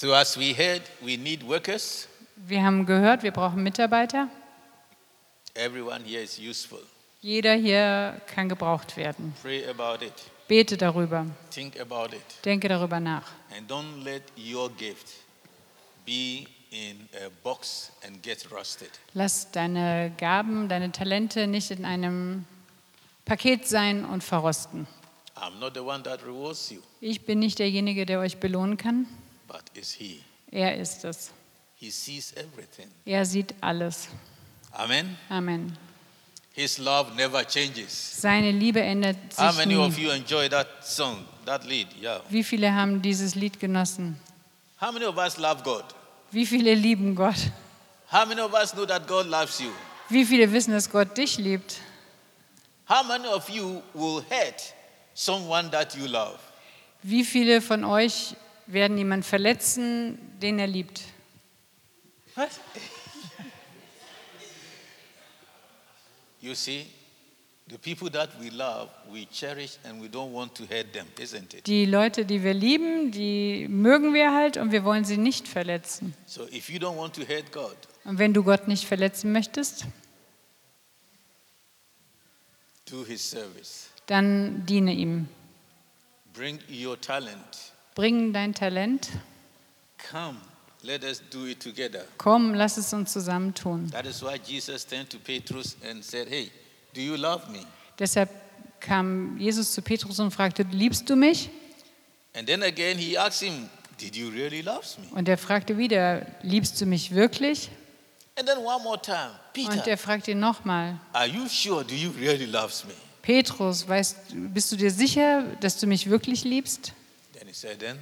So, as we heard, we need workers. Wir haben gehört, wir brauchen Mitarbeiter. Everyone here is useful. Jeder hier kann gebraucht werden. Pray about it, Bete darüber, think about it, denke darüber nach. and don't let your gift be in a box and get rusted. Lass deine Gaben, deine Talente nicht in einem Paket sein und verrosten. I'm not the one that rewards you, Ich bin nicht derjenige, der euch belohnen kann. But is He. Er ist es. He sees everything. Er sieht alles. Amen. Amen. His love never changes. Seine Liebe ändert How sich many of nie. you enjoy that song, that lead? Yeah. Wie viele haben dieses Lied genossen? How many of us love God? Wie viele lieben Gott? How many of us know that God loves you? Wie viele wissen, dass Gott dich liebt? How many of you will hurt someone that you love? Wie viele von euch werden jemanden verletzen, den er liebt? What? you see, the people that we love, we cherish and we don't want to hurt them, isn't it? Die Leute, die wir lieben, die mögen wir halt und wir wollen sie nicht verletzen. So if you don't want to hurt God, Und wenn du Gott nicht verletzen möchtest, do His service. dann diene ihm. Bring your talent. Bring dein Talent. Come, let us do it together. Komm, lass es uns zusammen tun. That is why Jesus turned to Petrus and said, Hey, do you love me? Deshalb kam Jesus zu Petrus und fragte, liebst du mich? And then again he asked him, Did you really love me? Und er fragte wieder, liebst du mich wirklich? And then one more time, Und Peter, er fragte ihn nochmal, are you sure? Do you really love me? Petrus, weißt, bist du dir sicher, dass du mich wirklich liebst? He said, Then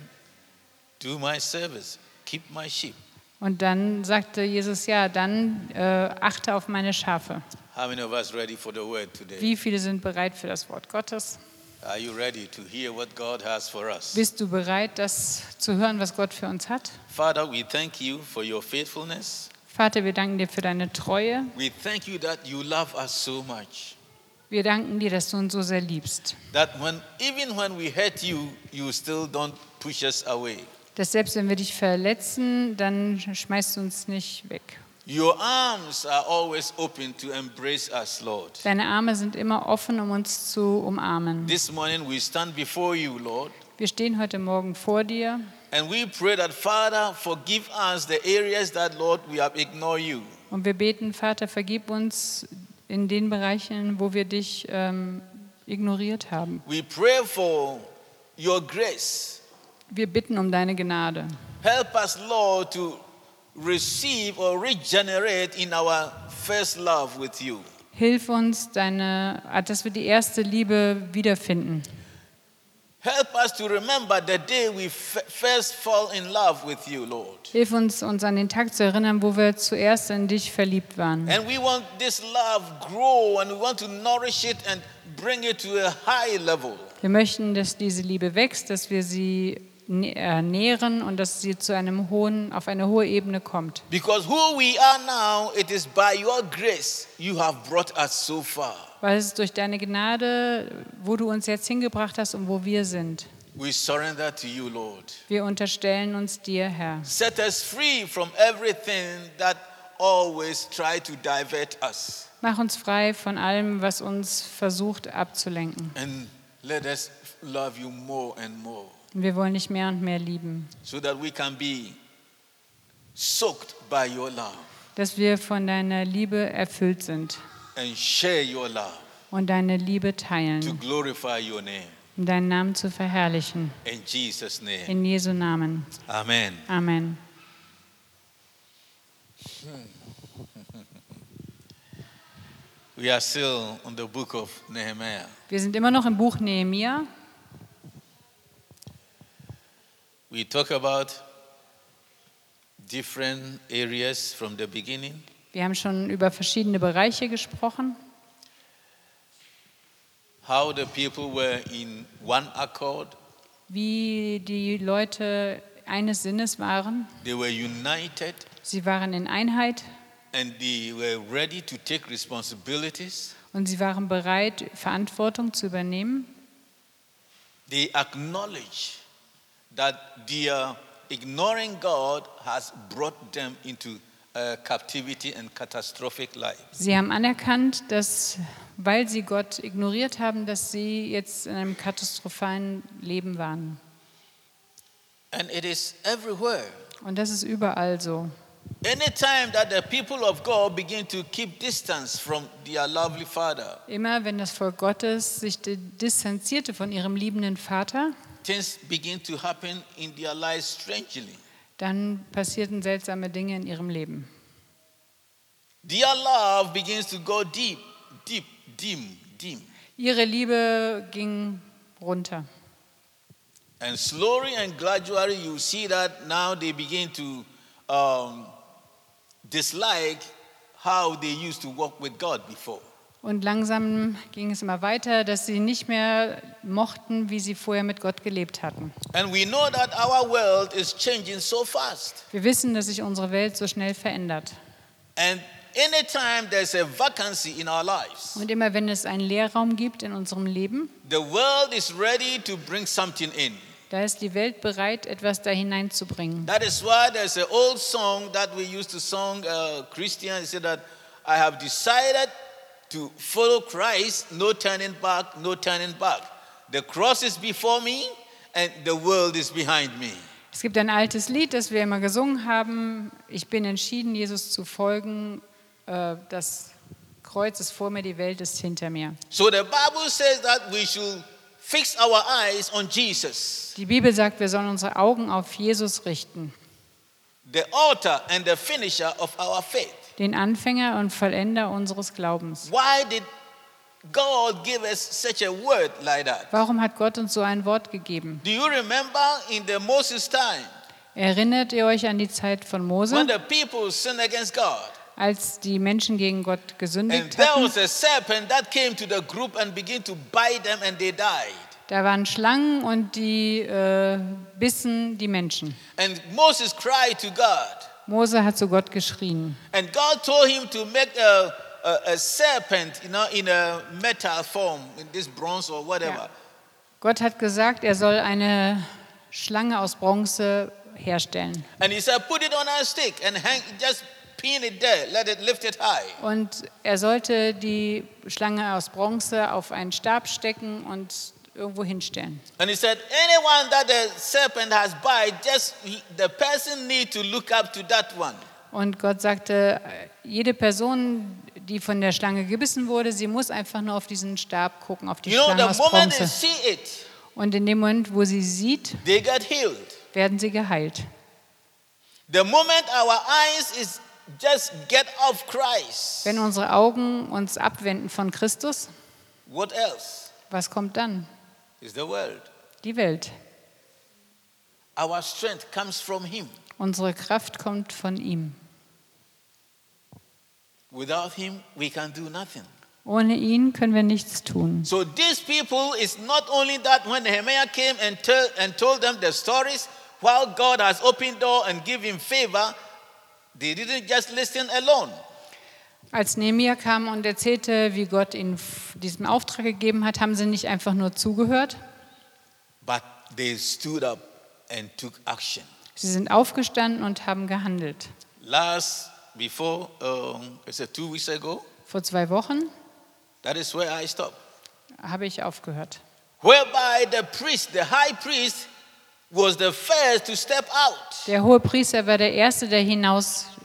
do my service, keep my sheep. Und dann sagte Jesus, ja, dann äh, achte auf meine Schafe. How many of us ready for the word today? Wie viele sind bereit für das Wort Gottes? Are you ready to hear what God has for us? Bist du bereit, das zu hören, was Gott für uns hat? Father, we thank you for your faithfulness. Vater, wir danken dir für deine Treue. We thank you that you love us so much. Wir danken dir, dass du uns so sehr liebst. That when even when we hurt you, you still don't push us away. Dass selbst wenn wir dich verletzen, dann schmeißt du uns nicht weg. Your arms are always open to embrace us, Lord. Deine Arme sind immer offen, um uns zu umarmen. This morning we stand before you, Lord, Wir stehen heute Morgen vor dir and we pray that, Father, forgive us the areas that, Lord, we have ignored you. und wir beten, Vater, vergib uns in den Bereichen, wo wir dich ähm, ignoriert haben. We pray for your grace. Wir bitten um deine Gnade. Help us, Lord, to receive or regenerate in our first love with you. Hilf uns, deine, dass wir die erste Liebe wiederfinden. Help us to remember the day we first fall in love with you, Lord. Hilf uns, uns an den Tag zu erinnern, wo wir zuerst in dich verliebt waren. And we want this love grow and we want to nourish it and bring it to a high level. Wir möchten, dass diese Liebe wächst, dass wir sie nähren und dass sie zu einem hohen, auf eine hohe Ebene kommt. Because who we are now, it is by your grace you have brought us so far. Weil es durch deine Gnade, wo du uns jetzt hingebracht hast und wo wir sind. We surrender to you, Lord. Wir unterstellen uns dir, Herr. Set us free from everything that always try to divert us. Mach uns frei von allem, was uns versucht abzulenken. And let us love you more and more wir wollen dich mehr und mehr lieben, so that we can be soaked by your love dass wir von deiner Liebe erfüllt sind and share your love und deine Liebe to teilen, glorify your name. um deinen Namen zu verherrlichen. In Jesus' name. In Jesu Namen. Amen. Amen. We are still on the book of Nehemiah. Wir sind immer noch im Buch Nehemia. We talk about different areas from the beginning. Wir haben schon über verschiedene Bereiche gesprochen, How the people were in one accord, wie die Leute eines Sinnes waren. they were united, Sie waren in Einheit and they were ready to take responsibilities. und sie waren bereit, Verantwortung zu übernehmen. They acknowledge that their ignoring God has brought them into uh, captivity and catastrophic life. Sie haben anerkannt, dass, weil sie Gott ignoriert haben, dass sie jetzt in einem katastrophalen Leben waren. And it is everywhere. Und das ist überall so. Anytime that the people of God begin to keep distance from their lovely Father, Immer wenn das Volk Gottes sich di- distanzierte von ihrem liebenden Vater, things begin to happen in their lives strangely. dann passierten seltsame Dinge in ihrem Leben. Their love begins to go deep, deep, dim, dim. Ihre Liebe ging runter. And slowly and gradually, you see that now they begin to um, dislike how they used to walk with God before. Und langsam ging es immer weiter, dass sie nicht mehr mochten, wie sie vorher mit Gott gelebt hatten. And we know that our world is changing so fast. Wir wissen, dass sich unsere Welt so schnell verändert. And anytime there's a vacancy in our lives, Und immer wenn es einen Leerraum gibt in unserem Leben, the world is ready to bring something in. da ist die Welt bereit, etwas da hineinzubringen. That is why there's an old song that we used to sing, uh, Christian, said that I have decided to follow Christ, no turning back, no turning back. The cross is before me and the world is behind me. Es gibt ein altes Lied, das wir immer gesungen haben. Ich bin entschieden, Jesus zu folgen. Äh, Das Kreuz ist vor mir, die Welt ist hinter mir. So the Bible says that we should fix our eyes on Jesus, Die Bibel sagt, wir sollen unsere Augen auf Jesus richten, the author and the finisher of our faith. Den Anfänger und Vollender unseres Glaubens. Why did God give us such a word like that? Warum hat Gott uns so ein Wort gegeben? Do you remember in the Moses time Erinnert ihr euch an die Zeit von Mose, when the people sinned against God? als die Menschen gegen Gott gesündigt there hatten? was a serpent that came to the group and began to bite them and they died. Da waren Schlangen und die äh, bissen die Menschen. And Moses cried to God. Mose hat zu Gott geschrien. And God told him to make a, a, a serpent, you know, in a metal form, in this bronze or whatever. Ja. Gott hat gesagt, er soll eine Schlange aus Bronze herstellen. And he said, put it on a stick and hang, just pin it there, let it lift it high. Und er sollte die Schlange aus Bronze auf einen Stab stecken und irgendwo hinstellen. And he said, anyone that the serpent has bite, just he- the person need to look up to that one. Und Gott sagte, jede Person, die von der Schlange gebissen wurde, sie muss einfach nur auf diesen Stab gucken, auf die You know, Schlange the aus Bronze. it, Und in dem Moment, wo sie sieht, werden sie geheilt. The moment our eyes is just get off Christ, Wenn unsere Augen uns abwenden von Christus, what else was kommt dann? Is the world? Die Welt. Our strength comes from Him. Unsere Kraft kommt von ihm. Without Him, we can do nothing. Ohne ihn können wir nichts tun. So these people is not only that when Nehemiah came and, tell, and told them the stories, while God has opened door and give him favor, they didn't just listen alone. Als Nehemiah kam und erzählte, wie Gott ihnen diesen Auftrag gegeben hat, haben sie nicht einfach nur zugehört, But they stood up and took action. sie sind aufgestanden und haben gehandelt. Last, before, um, I said two weeks ago, Vor zwei Wochen that is where I stopped. habe ich aufgehört. Whereby the priest, the high priest, was the first to step out. Der hohe Priester war der Erste, der hinausging.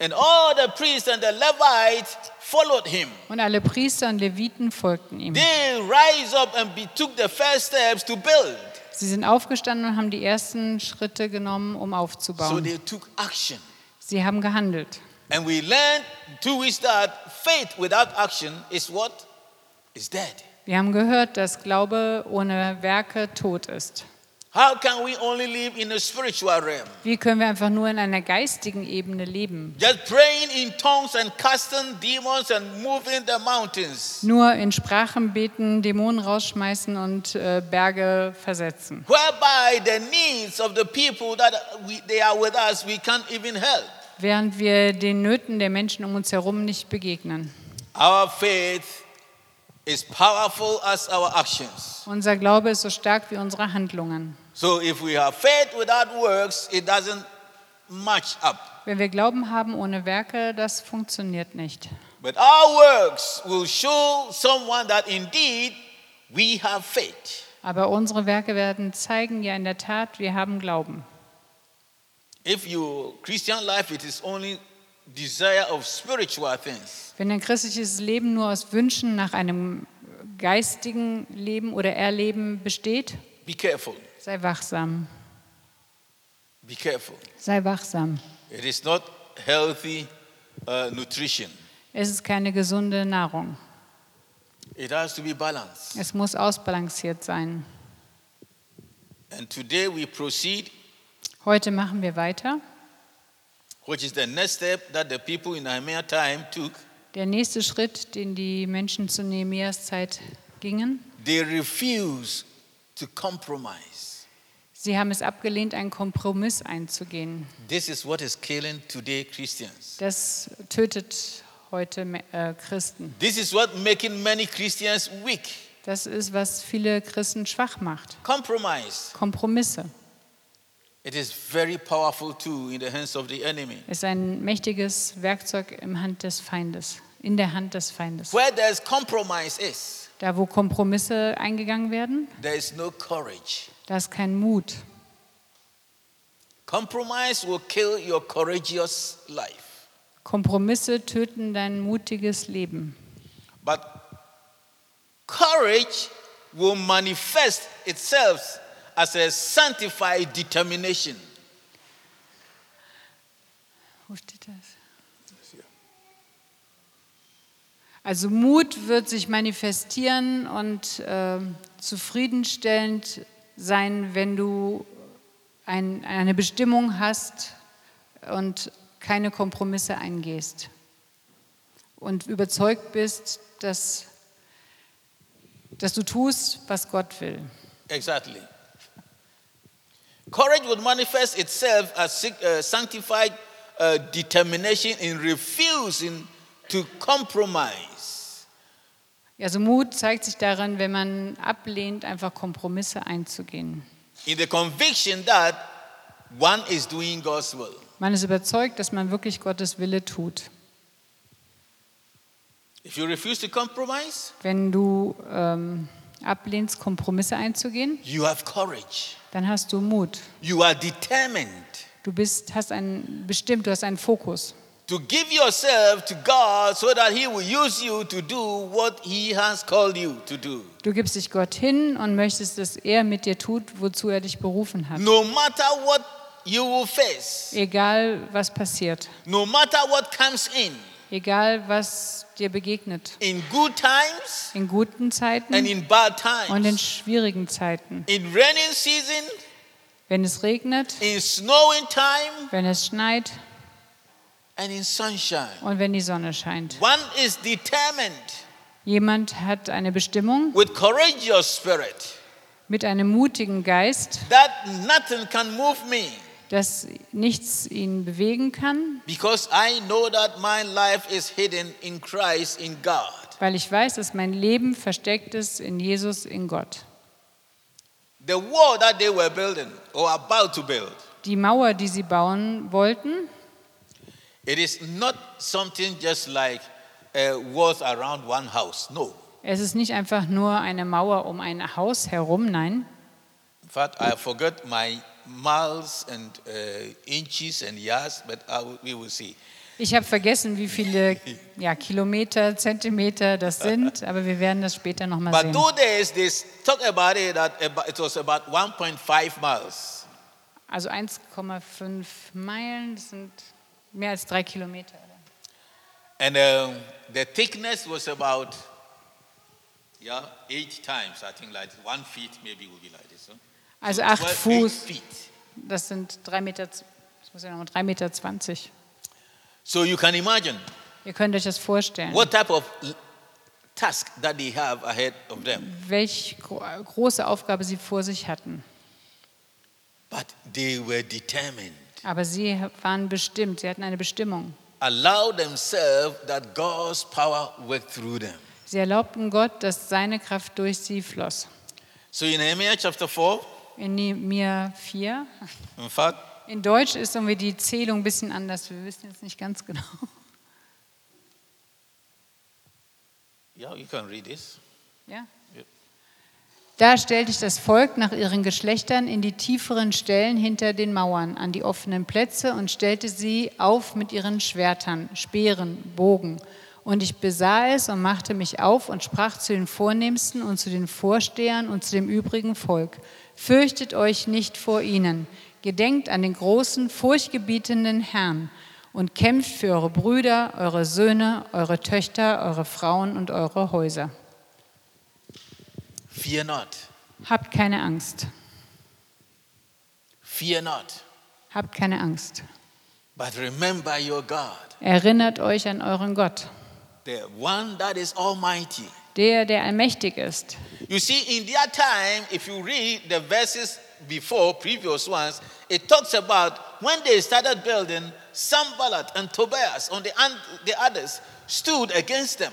And all the priests and the Levites followed him. Und alle Priester und Leviten folgten ihm. They rise up and be, took the first steps to build. Sie sind aufgestanden und haben die ersten Schritte genommen, um So aufzubauen. they took action. Sie haben gehandelt. And we learned two weeks that faith without action is what? Is dead. Wir haben gehört, dass Glaube ohne Werke tot ist. How can we only live in a spiritual realm? Wie können wir einfach nur in einer geistigen Ebene leben? Just praying in tongues and casting demons and moving the mountains. Nur in Sprachen beten, Dämonen rausschmeißen und äh, Berge versetzen. Whereby the needs of the people that we, they are with us, we can't even help. Während wir den Nöten der Menschen um uns herum nicht begegnen. Our faith is powerful as our actions. Unser Glaube ist so stark wie unsere Handlungen. So if we have faith without works, it doesn't match up. Wenn wir Glauben haben ohne Werke, das funktioniert nicht. But our works will show someone that indeed we have faith. Aber unsere Werke werden zeigen, ja in der Tat, wir haben Glauben. If your Christian life it is only desire of spiritual things, Wenn ein christliches Leben nur aus Wünschen nach einem geistigen Leben oder Erleben besteht, be careful. sei wachsam. Be careful. Sei wachsam. It is not healthy uh, nutrition. Es ist keine gesunde Nahrung. It has to be balanced. Es muss ausbalanciert sein. And today we proceed, Heute machen wir weiter. Which is the next step that the people in Nehemiah time took. Der nächste Schritt, den die Menschen zu Nehemias Zeit gingen, They refuse to compromise. sie haben es abgelehnt, einen Kompromiss einzugehen. This is what is killing today Christians. Das tötet heute äh, Christen. This is what making many Christians weak. Das ist, was viele Christen schwach macht. Compromise. Kompromisse It is very powerful too in the hands of the enemy. ist ein mächtiges Werkzeug im Hand des Feindes, in der Hand des Feindes. Where there's compromise is, Da, wo Kompromisse eingegangen werden, there is no courage. da ist kein Mut. Compromise will kill your courageous life. Kompromisse töten dein mutiges Leben. But courage will manifest itself as a sanctified determination. Wo steht das? Also Mut wird sich manifestieren und äh, zufriedenstellend sein, wenn du ein, eine Bestimmung hast und keine Kompromisse eingehst und überzeugt bist, dass, dass du tust, was Gott will. Exactly. Courage would manifest itself as uh, sanctified uh, determination in refusing to compromise. Also Mut zeigt sich darin, wenn man ablehnt, einfach Kompromisse einzugehen. in the conviction that one is doing God's will. Man ist überzeugt, dass man wirklich Gottes Wille tut. If you refuse to compromise, Wenn du ähm, ablehnst, Kompromisse einzugehen, you have courage. Dann hast du Mut. You are determined Du bist, hast einen bestimmt, du hast einen Fokus. to give yourself to God so that He will use you to do what He has called you to do. Du gibst dich Gott hin und möchtest, dass er mit dir tut, wozu er dich berufen hat. No matter what you will face, Egal, was passiert. no matter what comes in, Egal, was dir begegnet. in good times In guten and Zeiten in bad und in times, schwierigen Zeiten. in raining season, Wenn es regnet, in snowing time, wenn es schneit and in sunshine. und wenn die Sonne scheint. One is determined Jemand hat eine Bestimmung with courageous spirit mit einem mutigen Geist, that nothing can move me dass nichts ihn bewegen kann, because I know that my life is hidden in Christ in God. weil ich weiß, dass mein Leben versteckt ist in Jesus, in Gott. The wall that they were building or about to build, Die Mauer, die sie bauen wollten, it is not something just like uh, walls around one house. No. es ist nicht einfach nur eine Mauer um ein Haus herum, nein. In fact, I forgot my miles and uh, inches and yards, but we will see. Ich habe vergessen, wie viele ja, Kilometer, Zentimeter das sind, aber wir werden das später nochmal But sehen. those days, they talk about it that about, it was about 1.5 miles. Also 1,5 Meilen, das sind mehr als drei Kilometer. And um, the thickness was about, yeah, eight times, I think, like one feet maybe will be like this. Huh? Also So acht 12 eight Fuß, das sind drei Meter, das muss ja noch 3,20 Meter. 20. So you can imagine Ihr könnt euch das vorstellen, what type of task that they have ahead of them. welche gro große Aufgabe sie vor sich hatten. But they were determined. Aber sie waren bestimmt, sie hatten eine Bestimmung. Allow themselves that God's power worked through them. Sie erlaubten Gott, dass seine Kraft durch sie floss. So in Nehemiah chapter 4, in Nehemiah 4. In Deutsch ist irgendwie die Zählung ein bisschen anders. Wir wissen jetzt nicht ganz genau. yeah, you can read this. Ja? Ja. Da stellte ich das Volk nach ihren Geschlechtern in die tieferen Stellen hinter den Mauern, an die offenen Plätze und stellte sie auf mit ihren Schwertern, Speeren, Bogen. Und ich besah es und machte mich auf und sprach zu den Vornehmsten und zu den Vorstehern und zu dem übrigen Volk. Fürchtet euch nicht vor ihnen. Gedenkt an den großen, furchtgebietenden Herrn und kämpft für eure Brüder, eure Söhne, eure Töchter, eure Frauen und eure Häuser. Fear not. Habt keine Angst. Fear not. Habt keine Angst. But remember your God, Erinnert euch an euren Gott, the one that is almighty. Der, der allmächtig ist. You see, in their time, if you read the verses before, previous ones, it talks about when they started building, Sambalat and Tobias and the, and the others stood against them.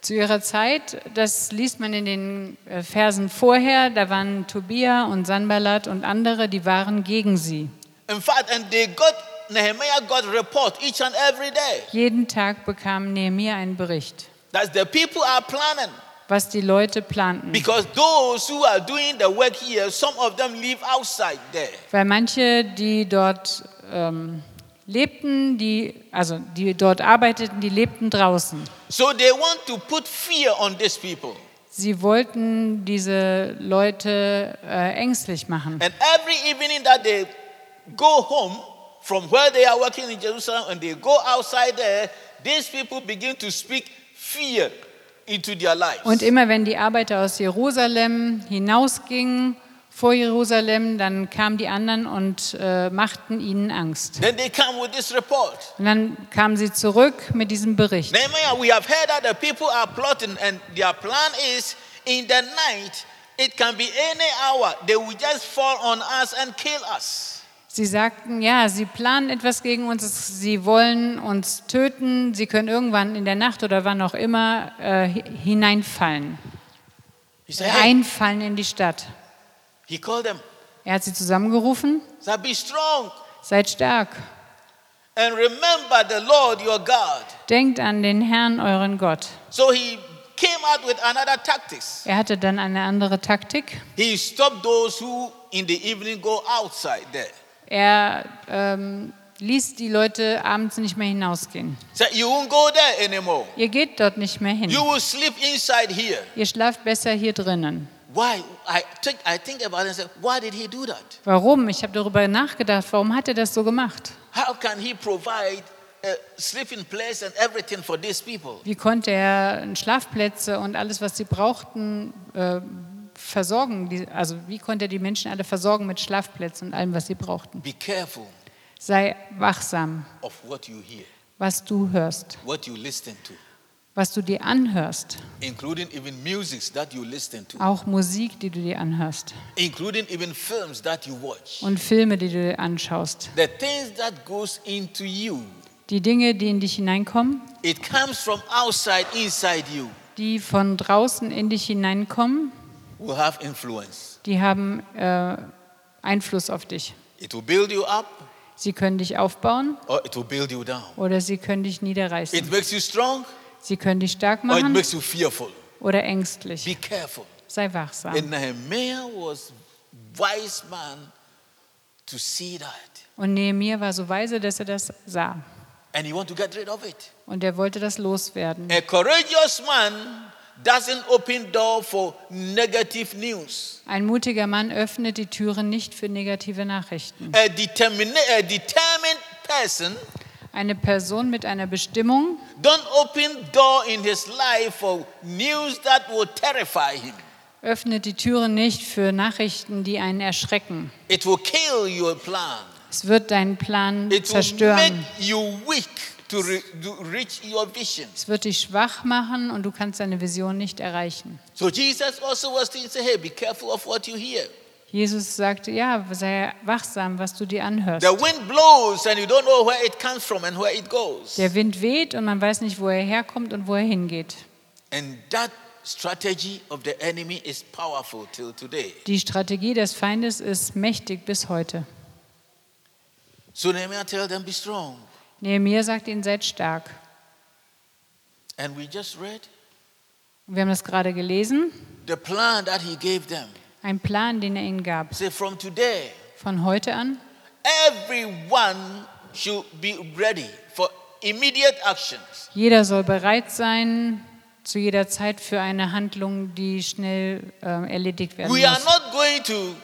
Zu ihrer Zeit, das liest man in den äh, Versen vorher, da waren Tobia und Sanballat und andere, die waren gegen sie. In fact, and they got, Nehemiah got report each and every day Jeden Tag bekam Nehemiah einen Bericht, that the people are planning. Was die Leute planten. Because those who are doing the work here, some of them live outside there. Weil manche, die dort ähm, lebten, die, also die dort arbeiteten, die lebten draußen. So they want to put fear on these people. Sie wollten diese Leute äh, ängstlich machen. And every evening that they go home from where they are working in Jerusalem and they go outside there, these people begin to speak fear. Und immer wenn die Arbeiter aus Jerusalem hinausgingen, vor Jerusalem, dann kamen die anderen und äh, machten ihnen Angst. then they come with this report. Und dann kamen sie zurück mit diesem Bericht. Nehemiah, we have heard that the people are plotting, and their plan is in the night, it can be any hour, they will just fall on us and kill us. Sie sagten, ja, sie planen etwas gegen uns, sie wollen uns töten, sie können irgendwann in der Nacht oder wann auch immer äh, hi- hineinfallen, He said, hey, einfallen in die Stadt. he called them, Er hat sie zusammengerufen, said, be strong seid stark, and remember the Lord your God. denkt an den Herrn, euren Gott. So he came out with another tactics. Er hatte dann eine andere Taktik. He stopped those who in the evening go outside there. Er ähm, ließ die Leute abends nicht mehr hinausgehen. Said, you won't go there anymore. Ihr geht dort nicht mehr hin. You will sleep inside here. Ihr schlaft besser hier drinnen. Why? I think, I think about it and say, why did he do that? Warum? Ich habe darüber nachgedacht. Warum hat er das so gemacht? How can he provide a sleeping place and everything for these people? Wie konnte er Schlafplätze und alles, was sie brauchten, äh, versorgen? Also wie konnte er die Menschen alle versorgen mit Schlafplätzen und allem, was sie brauchten? Be careful Sei wachsam, of what you hear, was du hörst, what you listen to, was du dir anhörst, including even musics that you listen to, auch Musik, die du dir anhörst including even films that you watch. und Filme, die du dir anschaust. The things that goes into you, Die Dinge, die in dich hineinkommen, it comes from outside inside you, die von draußen in dich hineinkommen. Die haben äh, Einfluss auf dich. It will build you up Sie können dich aufbauen or it will build you down. oder sie können dich niederreißen. It makes you strong Sie können dich stark or it machen makes you fearful. oder Be ängstlich. careful. Sei wachsam. And Nehemiah was wise man to see that. Und Nehemiah war so weise, dass er das sah. And he want to get rid of it. Und er wollte das loswerden. A courageous man doesn't open door for negative news. Ein mutiger Mann öffnet die Türen nicht für negative Nachrichten. A, determine, a determined person Eine Person mit einer Bestimmung don't open door in his life for news that will terrify him. öffnet die Türen nicht für Nachrichten, die einen erschrecken. It will kill your plan. Es wird deinen Plan It will make zerstören. you weak to, re- to reach your vision. Es wird dich schwach machen und du kannst deine Vision nicht erreichen. So Jesus also was to say, hey, be careful of what you hear. Jesus sagte, ja, sei wachsam, was du dir anhörst. Der Wind weht und man weiß nicht, wo er herkommt und wo er hingeht. And that strategy of the enemy is powerful till today. Die Strategie des Feindes ist mächtig bis heute. So Nehemiah tell them, be strong. Nehemiah sagt ihnen, seid stark. And we just read wir haben das gerade gelesen. the plan that he gave them. Ein Plan, den er ihnen gab. Say, from today, Von heute an, everyone should be ready for immediate actions. jeder soll bereit sein, zu jeder Zeit für eine Handlung, die schnell äh, erledigt werden We are muss. not going to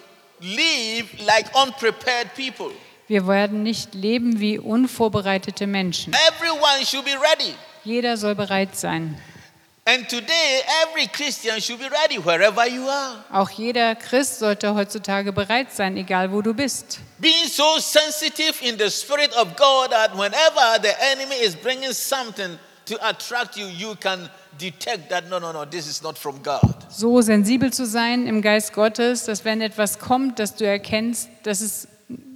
live like unprepared people. Wir werden nicht leben wie unvorbereitete Menschen. Everyone should be ready. Jeder soll bereit sein. And today, every Christian should be ready wherever you are. Auch jeder Christ sollte heutzutage bereit sein, egal wo du bist. Being so sensitive in the Spirit of God that whenever the enemy is bringing something to attract you, you can detect that no, no, no, this is not from God. So sensibel zu sein im Geist Gottes, dass wenn etwas kommt, dass du erkennst, dass es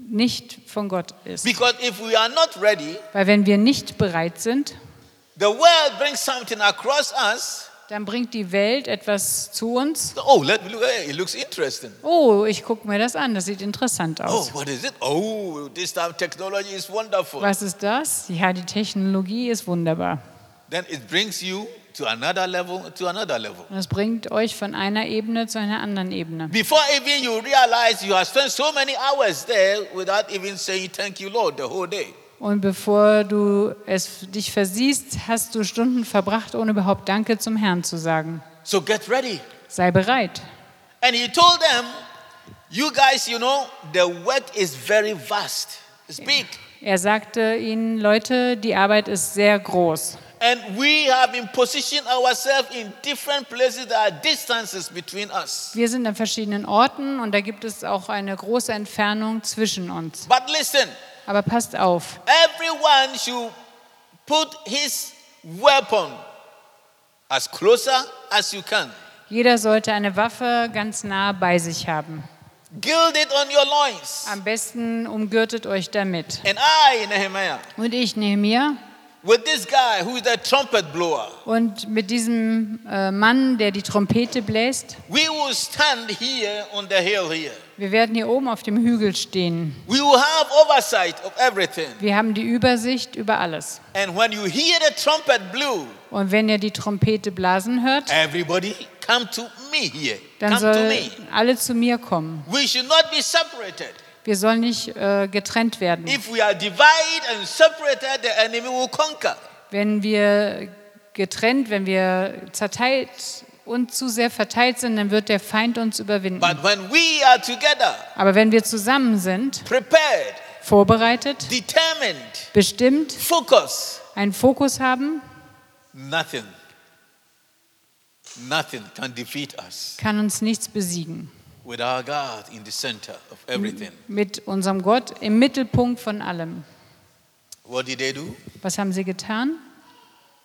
nicht von Gott ist. Because if we are not ready, Weil wenn wir nicht bereit sind, the world brings something across us. dann bringt die Welt etwas zu uns. Oh, let me look. It looks interesting. Oh, ich gucke mir das an, das sieht interessant Oh, aus. what is it? Oh, this time technology is wonderful. Was ist das? Ja, die Technologie ist wunderbar. Then it brings you to another level, to another level. Es bringt euch von einer Ebene zu einer anderen Ebene. Before even you realize you have spent so many hours there without even saying thank you, Lord, the whole day. Und bevor du es dich versiehst, hast du Stunden verbracht, ohne überhaupt Danke zum Herrn zu sagen. So get ready. Sei bereit. And he told them, You guys, you know, the work is very vast, it's big. Er sagte ihnen, Leute, die Arbeit ist sehr groß. And we have been positioned ourselves in different places. There are distances between us. Wir sind an verschiedenen Orten und da gibt es auch eine große Entfernung zwischen uns. But listen, Aber passt auf, everyone should put his weapon as closer as you can. jeder sollte eine Waffe ganz nah bei sich haben. Gild it on your loins. Am besten umgürtet euch damit. And I, Nehemiah, Und ich, Nehemiah, with this guy who is the trumpet blower, und mit diesem äh, Mann, der die Trompete bläst, we will stand here on the hill here. wir werden hier oben auf dem Hügel stehen. We will have oversight of everything. Wir haben die Übersicht über alles. And when you hear the trumpet blow, Und wenn ihr die Trompete blasen hört, everybody come to me here. dann Come to soll me. alle zu mir kommen. We should not be separated. Wir sollen nicht äh, getrennt werden. Wenn wir getrennt, wenn wir zerteilt und zu sehr verteilt sind, dann wird der Feind uns überwinden. But when we are together, Aber wenn wir zusammen sind, prepared, vorbereitet, determined, bestimmt, focused, einen Fokus haben, nothing, nothing can defeat us kann uns nichts besiegen. With our God in the center of everything. Mit unserem Gott im Mittelpunkt von allem. What did they do? Was haben sie getan?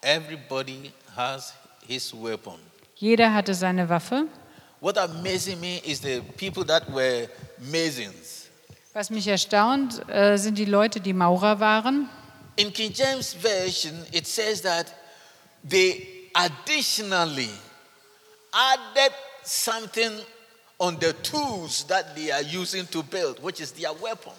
Everybody has his weapon. Jeder hatte seine Waffe. What amazes me is the people that were masons. Was mich erstaunt, äh, sind die Leute, die Maurer waren. In King James Version, it says that they additionally added something on the tools that they are using to build, which is their weapon.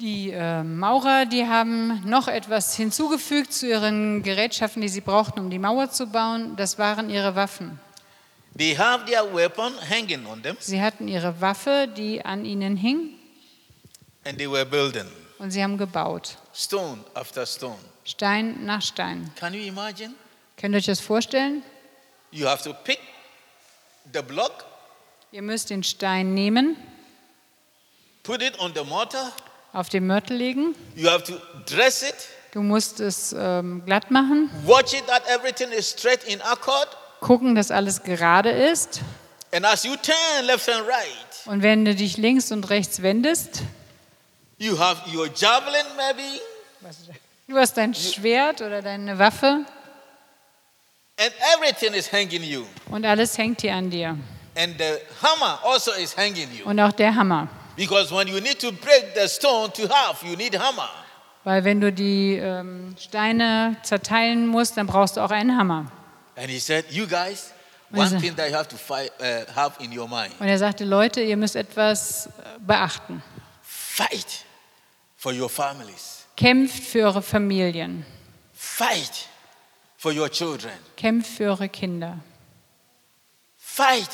Die äh, Maurer, die haben noch etwas hinzugefügt zu ihren Gerätschaften, die sie brauchten, um die Mauer zu bauen. Das waren ihre Waffen. They have their weapon hanging on them, Sie hatten ihre Waffe, die an ihnen hing, and they were building und sie haben gebaut. stone after stone. Stein nach Stein. Can you imagine? Könnt ihr euch das vorstellen? You have to pick the block, Ihr müsst den Stein nehmen, put it on the mortar, auf den Mörtel legen. you have to dress it, Du musst es ähm, glatt machen, watch it that everything is straight in accord, gucken, dass alles gerade ist. and as you turn left and right, Und wenn du dich links und rechts wendest, you have your javelin maybe, du hast dein Schwert oder deine Waffe and everything is hanging you. und alles hängt hier an dir. And the hammer also is hanging you. Und auch der Hammer. Because when you need to break the stone to half, you need hammer. Weil wenn du die ähm, Steine zerteilen musst, dann brauchst du auch einen Hammer. And he said, You guys, Und one er thing that you have to fight, uh, have in your mind Und er sagte, Leute, ihr müsst etwas äh, beachten. fight for your families, Kämpft für eure Familien. fight for your children, Kämpft für eure Kinder. fight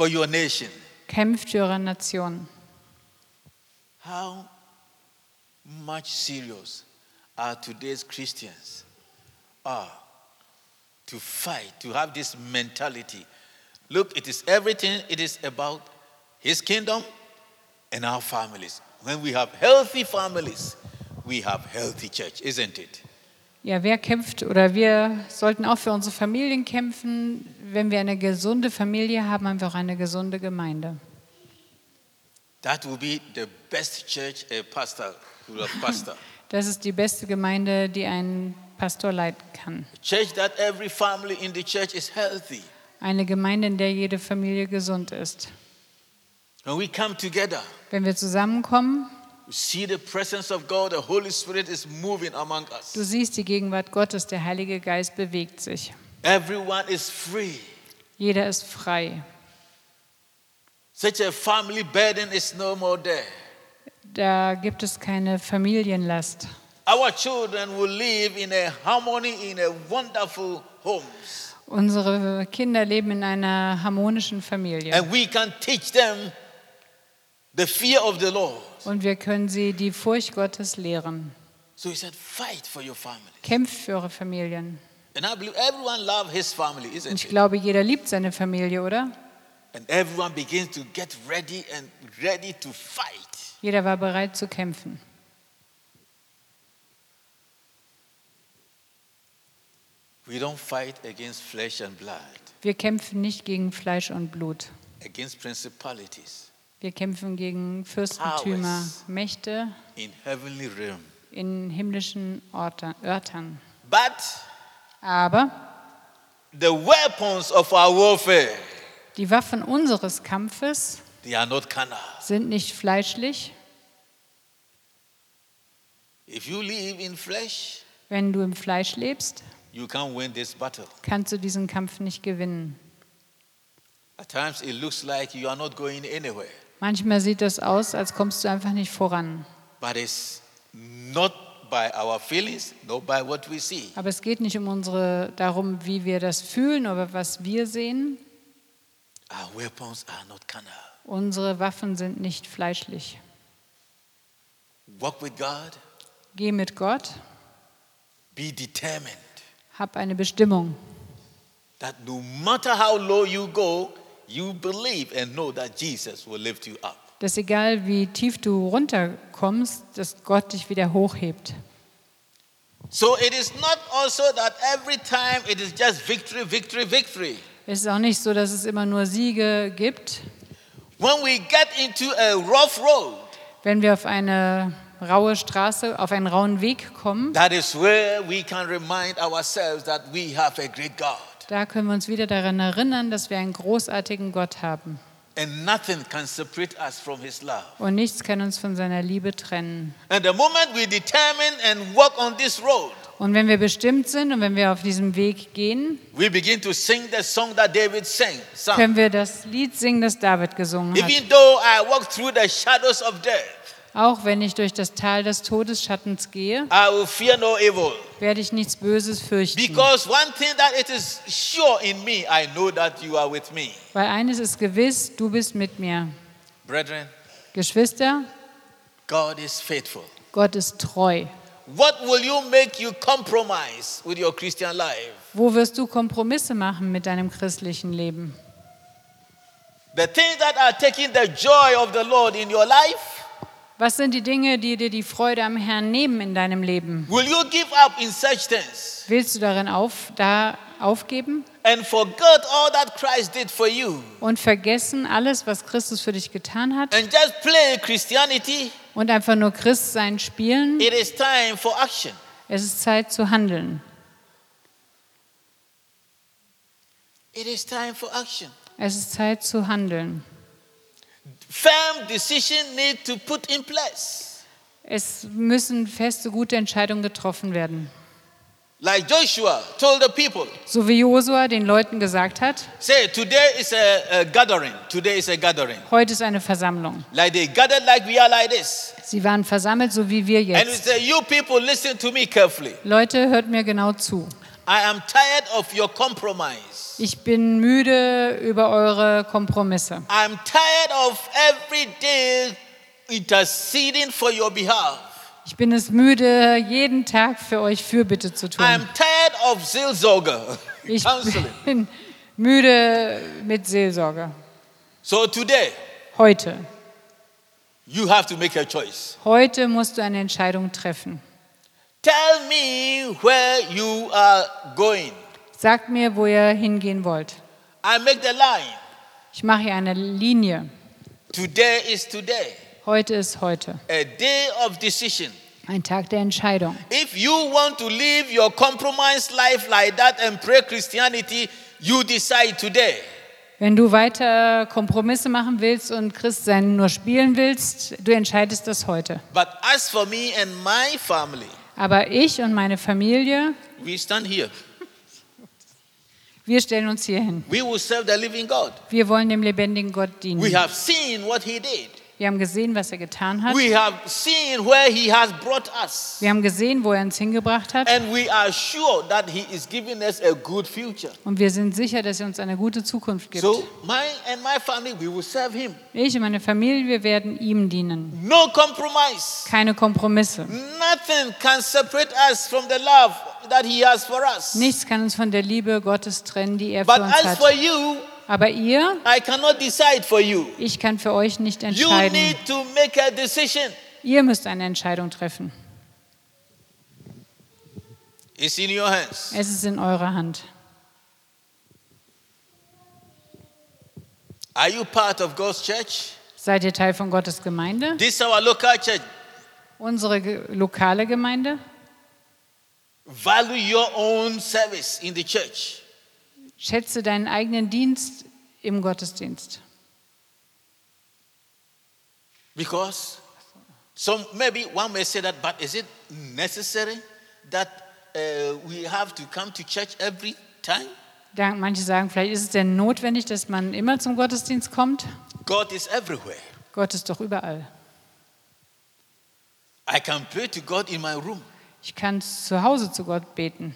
for your nation. Kämpft für eure Nation. How much serious are today's Christians are to fight, to have this mentality? Look, it is everything, it is about his kingdom and our families. When we have healthy families, we have healthy church, isn't it? Ja, wer kämpft oder wir sollten auch für unsere Familien kämpfen. Wenn wir eine gesunde Familie haben, haben wir auch eine gesunde Gemeinde. That will be the best church a pastor will have pastor. Das ist die beste Gemeinde, die ein Pastor leiten kann. church that every family in the church is healthy. Eine Gemeinde, in der jede Familie gesund ist. When we come together, Wenn wir zusammenkommen, we see the presence of God, the Holy Spirit is moving among us. du siehst die Gegenwart Gottes, der Heilige Geist bewegt sich. Everyone is free. Jeder ist frei. Such a family burden is no more there. Da gibt es keine Familienlast. Our children will live in a harmony, in a wonderful homes. Unsere Kinder leben in einer harmonischen Familie. And we can teach them the fear of the Lord. Und wir können sie die Furcht Gottes lehren. So he said, fight for your family. Kämpft für eure Familien. And I believe everyone loves his family, Und isn't ich it? glaube, jeder liebt seine Familie, oder? And everyone begins to get ready and ready to fight. Jeder war bereit zu kämpfen. We don't fight against flesh and blood, Wir kämpfen nicht gegen Fleisch und Blut. against principalities Wir kämpfen gegen Fürstentümer. Mächte in himmlischen Örtern. But Aber the weapons of our warfare, die Waffen unseres Kampfes they are not carnal. sind nicht fleischlich. If you live in flesh, Wenn du im Fleisch lebst, you can't win this battle. kannst du diesen Kampf nicht gewinnen. At times it looks like you are not going anywhere, Manchmal sieht das aus, als kommst du einfach nicht voran. but it's not by our feelings, not by what we see. Aber es geht nicht um unsere, darum, wie wir das fühlen oder was wir sehen. Our weapons are not carnal. Unsere Waffen sind nicht fleischlich. Walk with God, Geh mit Gott, be determined hab eine Bestimmung. that no matter how low you go, you believe and know that Jesus will lift you up. Dass egal wie tief du runterkommst, dass Gott dich wieder hochhebt. So it is not also that every time it is just victory, victory, victory. Es ist auch nicht so, dass es immer nur Siege gibt. When we get into a rough road, Wenn wir auf eine raue Straße, auf einen rauen Weg kommen, that is where we can remind ourselves that we have a great God. Da können wir uns wieder daran erinnern, dass wir einen großartigen Gott haben. And nothing can separate us from his love. Und nichts kann uns von seiner Liebe trennen. And the moment we determine and walk on this road, Und wenn wir bestimmt sind und wenn wir auf diesem Weg gehen, we begin to sing the song that David sang. sang. können wir das Lied singen, das David gesungen hat. Even though I walk through the shadows of death, Auch wenn ich durch das Tal des Todesschattens gehe, I will fear no evil. werde ich nichts Böses fürchten. Because one thing that it is sure in me, I know that you are with me. Weil eines ist gewiss, du bist mit mir. Brethren, Geschwister, God is faithful. Gott ist treu. What will you make you compromise with your Christian life? Wo wirst du Kompromisse machen mit deinem christlichen Leben? The things that are taking the joy of the Lord in your life, Was sind die Dinge, die dir die Freude am Herrn nehmen in deinem Leben? will you give up in such things Willst du darin auf, da aufgeben and forget all that Christ did for you und vergessen alles, was Christus für dich getan hat and just play Christianity? und einfach nur Christsein spielen? It is time for action. Es ist Zeit zu handeln. It is time for action. Es ist Zeit zu handeln. Firm decision need to put in place. Es müssen feste, gute Entscheidungen getroffen werden. Like Joshua told the people, So wie Josua den Leuten gesagt hat, say, today is a, a gathering. Today is a gathering. heute ist eine Versammlung. Like they gathered like we are like this. Sie waren versammelt, so wie wir And we jetzt. say, you people listen to me carefully. Leute, hört mir genau zu. I am tired of your compromise. Ich bin müde über eure Kompromisse. I'm tired of every day interceding for your behalf. Ich bin es müde, jeden Tag für euch Fürbitte zu tun. I'm tired of Zilzoga Ich bin müde mit Seelsorge. So today, Heute. you have to make a choice. Heute musst du eine Entscheidung treffen. Tell me where you are going. Sagt mir, wo ihr hingehen wollt. I make the line. Ich mache hier eine Linie. Today is today, Heute ist heute. a day of decision. Ein Tag der Entscheidung. If you want to live your compromised life like that and pray Christianity, you decide today. Wenn du weiter Kompromisse machen willst und Christsein nur spielen willst, du entscheidest das heute. But as for me and my family, Aber ich und meine Familie, we stand here. wir stellen uns hier hin. We. Wir wollen dem lebendigen Gott We dienen. have seen what He did. Wir haben gesehen, was er getan hat. We have seen where He has brought us. Wir haben gesehen, wo er uns hingebracht hat. And we are sure that He is giving us a good future. Und wir sind sicher, dass er uns eine gute Zukunft gibt. So, my and my family, we will serve Him. Ich und meine Familie, wir werden ihm dienen. No compromise. Keine Kompromisse. Nothing can separate us from the love that He has for us. Nichts kann uns von der Liebe Gottes trennen, die er But für uns as hat. for you, Aber ihr, I cannot decide for you. ich kann für euch nicht You entscheiden. need to make a decision. Ihr müsst eine Entscheidung treffen. It's in your hands. Es ist in eurer Hand. Are you part of God's church? Seid ihr Teil von Gottes Gemeinde? This is our local church. Unsere lokale Gemeinde? Value your own service in the church. Schätze deinen eigenen Dienst im Gottesdienst. Because some maybe one may say that, but is it necessary that uh, we have to come to church every time? Manche sagen, vielleicht ist es denn notwendig, dass man immer zum Gottesdienst kommt. God is everywhere. Gott ist doch überall. I can pray to God in my room. Ich kann zu Hause zu Gott beten.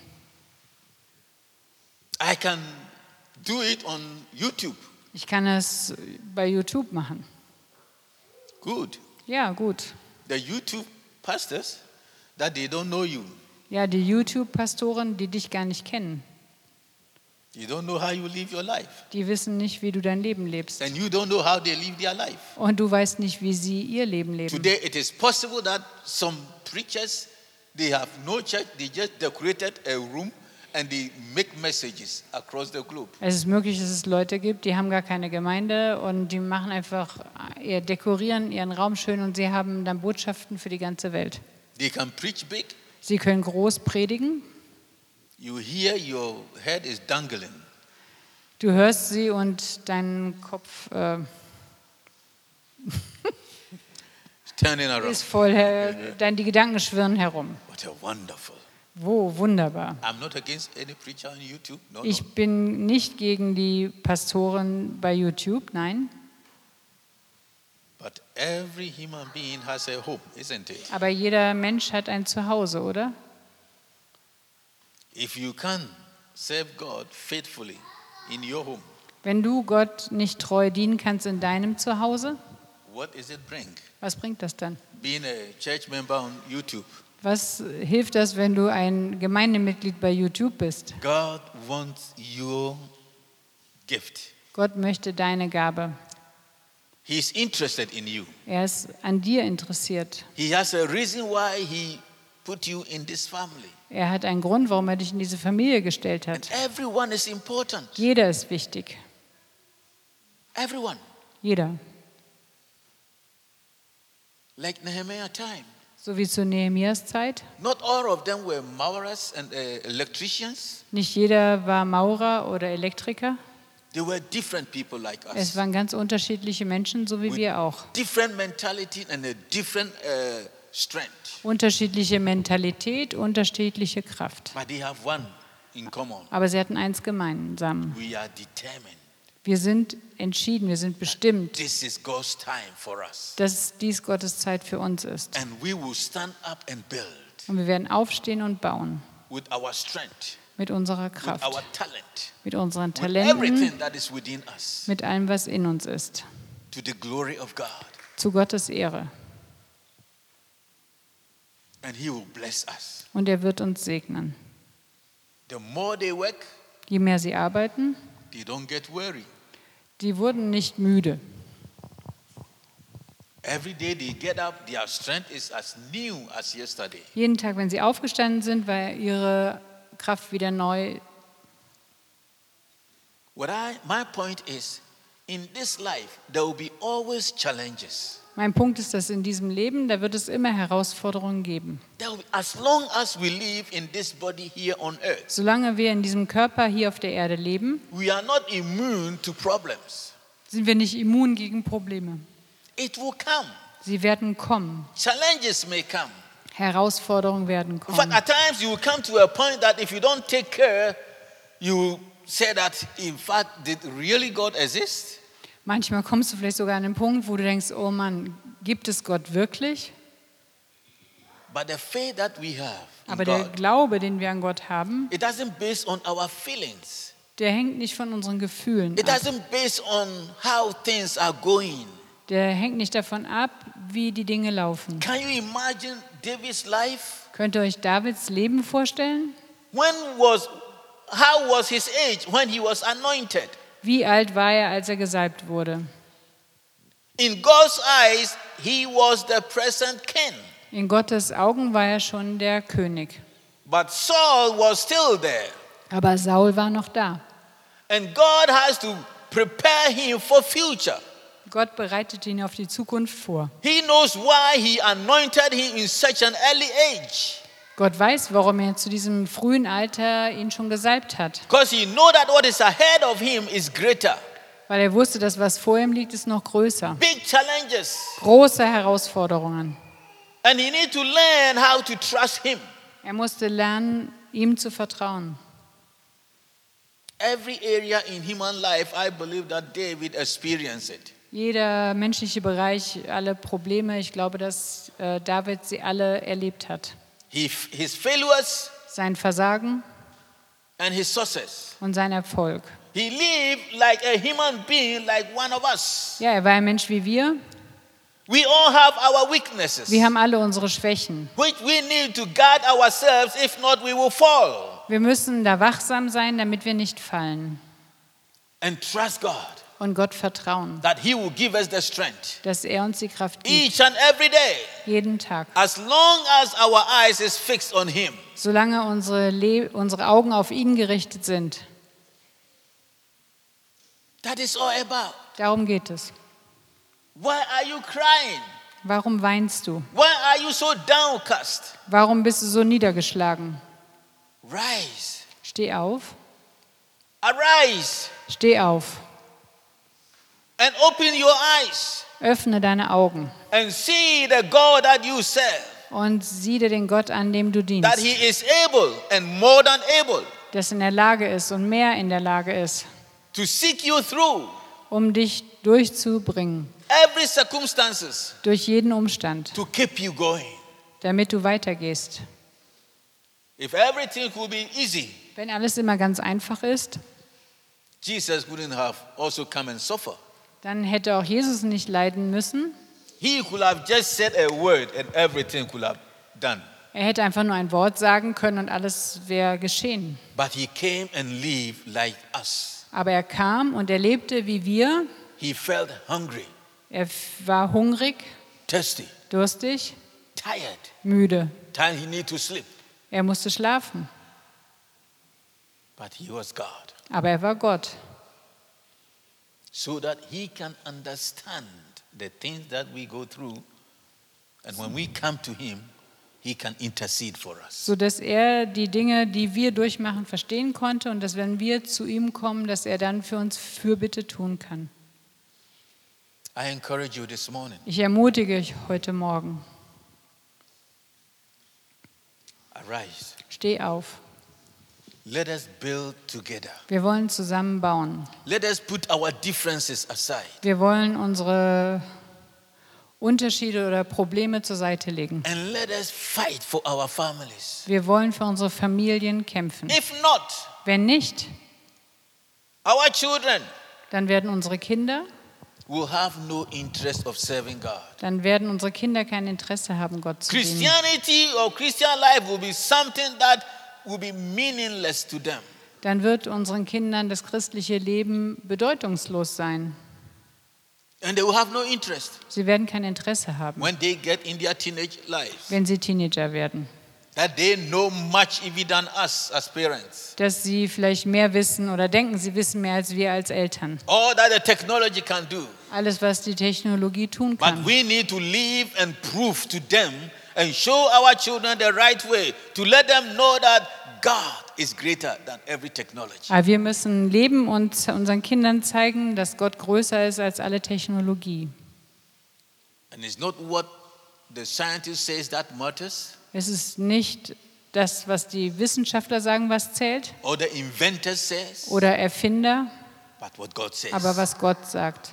I can do it on YouTube. Ich kann es bei YouTube machen. Good. Ja, gut. The YouTube pastors that they don't know you. Ja, die YouTube-Pastoren, die dich gar nicht kennen, You don't know how you live your life. die wissen nicht, wie du dein Leben lebst. And you don't know how they live their life. Und du weißt nicht, wie sie ihr Leben leben. Today it is possible that some preachers they have no church, they just decorated a room and they make messages across the globe. Es ist möglich, dass es Leute gibt, die haben gar keine Gemeinde und die machen einfach, ihr dekorieren ihren Raum schön und sie haben dann Botschaften für die ganze Welt. They can preach big. Sie können groß predigen, You hear your head is dangling. du hörst sie und dein Kopf äh, ist voll, äh, dein, die Gedanken schwirren herum. What a wonderful. Wo, wunderbar. YouTube. No, no. Ich bin nicht gegen die Pastoren bei YouTube, nein, home, aber jeder Mensch hat ein Zuhause, oder? Home, Wenn du Gott nicht treu dienen kannst in deinem Zuhause, was bringt das dann? Being a church member on YouTube. Was hilft das, wenn du ein Gemeindemitglied bei YouTube bist? God wants your gift. Gott möchte deine Gabe. He's interested in you. Er ist an dir interessiert. He has a reason why he put you in this family. Er hat einen Grund, warum er dich in diese Familie gestellt hat. Everyone is important. Jeder ist wichtig. Everyone. Jeder. Like Nehemiah time. So wie zu Nehemias Zeit. Not all of them were maurers and uh, electricians. Nicht jeder war Maurer oder Elektriker. They were different people like us. Es waren ganz unterschiedliche Menschen, so wie with wir auch. Different mentality and a different uh, strength, Unterschiedliche Mentalität, unterschiedliche Kraft. but they have one in common. Aber sie hatten eins gemeinsam. We are determined. Wir sind entschieden, wir sind bestimmt, dass dies Gottes Zeit für uns ist. Und wir werden aufstehen und bauen with our strength, mit unserer with Kraft, our talent, mit unseren Talenten, mit allem, was in uns ist. to the glory of God. Zu Gottes Ehre. And He will bless us. Und er wird uns segnen. The more they work, Je mehr sie arbeiten, they don't get weary. Die wurden nicht müde. Jeden Tag, wenn sie aufgestanden sind, war ihre Kraft wieder neu. What I, my point is, in this life, there will be always challenges. Mein Punkt ist, dass in diesem Leben, da wird es immer Herausforderungen geben. There will be, as long as we live in this body here on earth, Solange wir in diesem Körper hier auf der Erde leben, we are not immune to problems. sind wir nicht immun gegen Probleme. It will come. Sie werden kommen. Challenges may come. Herausforderungen werden In fact, kommen. at times you will come to a point that if you don't take care, you say that, in fact, did really God exist? Manchmal kommst du vielleicht sogar an den Punkt, wo du denkst, oh Mann, gibt es Gott wirklich? But the faith that we have in Aber der Glaube, den wir an Gott haben, der hängt nicht von unseren Gefühlen It ab. doesn't base on how things are going. Der hängt nicht davon ab, wie die Dinge laufen. Könnt ihr euch Davids Leben vorstellen? When was how was his age when he was anointed? Wie alt war er, als er gesalbt wurde? In God's eyes, he was the present king. In Gottes Augen war er schon der König. But Saul was still there. Aber Saul war noch da. And God has to prepare him for future. Gott bereitet ihn auf die Zukunft vor. He knows why he anointed him in such an early age. Gott weiß, warum er zu diesem frühen Alter ihn schon gesalbt hat. Because he know that what is ahead of him is greater. Weil er wusste, dass was vor ihm liegt, ist noch größer. Big challenges. Große Herausforderungen. And he need to learn how to trust him. Er musste lernen, ihm zu vertrauen. Every area in human life, I believe that David experienced it. Jeder menschliche Bereich, alle Probleme, ich glaube, dass äh, David sie alle erlebt hat. He, his failures Sein Versagen and his success. und sein Erfolg. He lived like a human being, like one of us. Ja, er war ein Mensch wie wir. We all have our weaknesses, Wir haben alle unsere Schwächen. which we need to guard ourselves. If not, we will fall. Wir müssen da wachsam sein, damit wir nicht fallen. And trust God Und Gott vertrauen, that He will give us the strength dass er uns die Kraft gibt. each and every day, Jeden Tag. as long as our eyes is fixed on Him. Solange unsere, Le unsere Augen auf ihn gerichtet sind. That is all about. Darum geht es. Why are you crying? Warum weinst du? Why are you so downcast? Warum bist du so niedergeschlagen? Rise, Steh auf. arise, Steh auf. And open your eyes Öffne deine Augen and see the God that you serve. und sieh dir den Gott an, dem du That dienst. He is able and more than able Das in der Lage ist und mehr in der Lage ist, to seek you through um dich durchzubringen. every circumstances Durch jeden Umstand. to keep you going. Damit du weitergehst. If everything could be easy, Wenn alles immer ganz einfach ist, Jesus wouldn't have also come and suffer. Dann hätte auch Jesus nicht leiden müssen. He could have just said a word and everything could have done. Er hätte einfach nur ein Wort sagen können und alles wäre geschehen. But he came and lived like us. Aber er kam und er lebte wie wir. He felt hungry, Er war hungrig, thirsty, durstig, tired. müde. Time he need to sleep. Er musste schlafen. But he was God. Aber er war Gott, So that he can understand the things that we go through. And when we come to him, he can intercede for us. sodass er die Dinge, die wir durchmachen, verstehen konnte und dass wenn wir zu ihm kommen, dass er dann für uns Fürbitte tun kann. I encourage you this morning. Ich ermutige euch heute Morgen. Arise. Steh auf. Let us build together. Wir wollen zusammen bauen. Let us put our differences aside Wir wollen unsere Unterschiede oder Probleme zur Seite legen. and let us fight for our families. Wir wollen für unsere Familien kämpfen. If not, Wenn nicht, our children dann werden unsere Kinder, will have no interest of serving God. dann werden unsere Kinder kein Interesse haben, Gott zu dienen. Christianity or Christian life will be something that will be meaningless to them. Dann wird unseren Kindern das christliche Leben bedeutungslos sein. And they will have no interest Sie werden kein Interesse haben, when they get in their teenage lives. wenn sie Teenager werden. That they know much even than us as parents. Dass sie vielleicht mehr wissen oder denken, sie wissen mehr als wir als Eltern. All that the technology can do. Alles, was die Technologie tun But kann. we need to live and prove to them and show our children the right way to let them know that God is greater than every technology. Aber wir müssen leben und unseren Kindern zeigen, dass Gott größer ist als alle Technologie. And it's not what the scientist says that matters Es ist nicht das, was die Wissenschaftler sagen, was zählt or the inventor says, oder Erfinder, but what God says. aber was Gott sagt.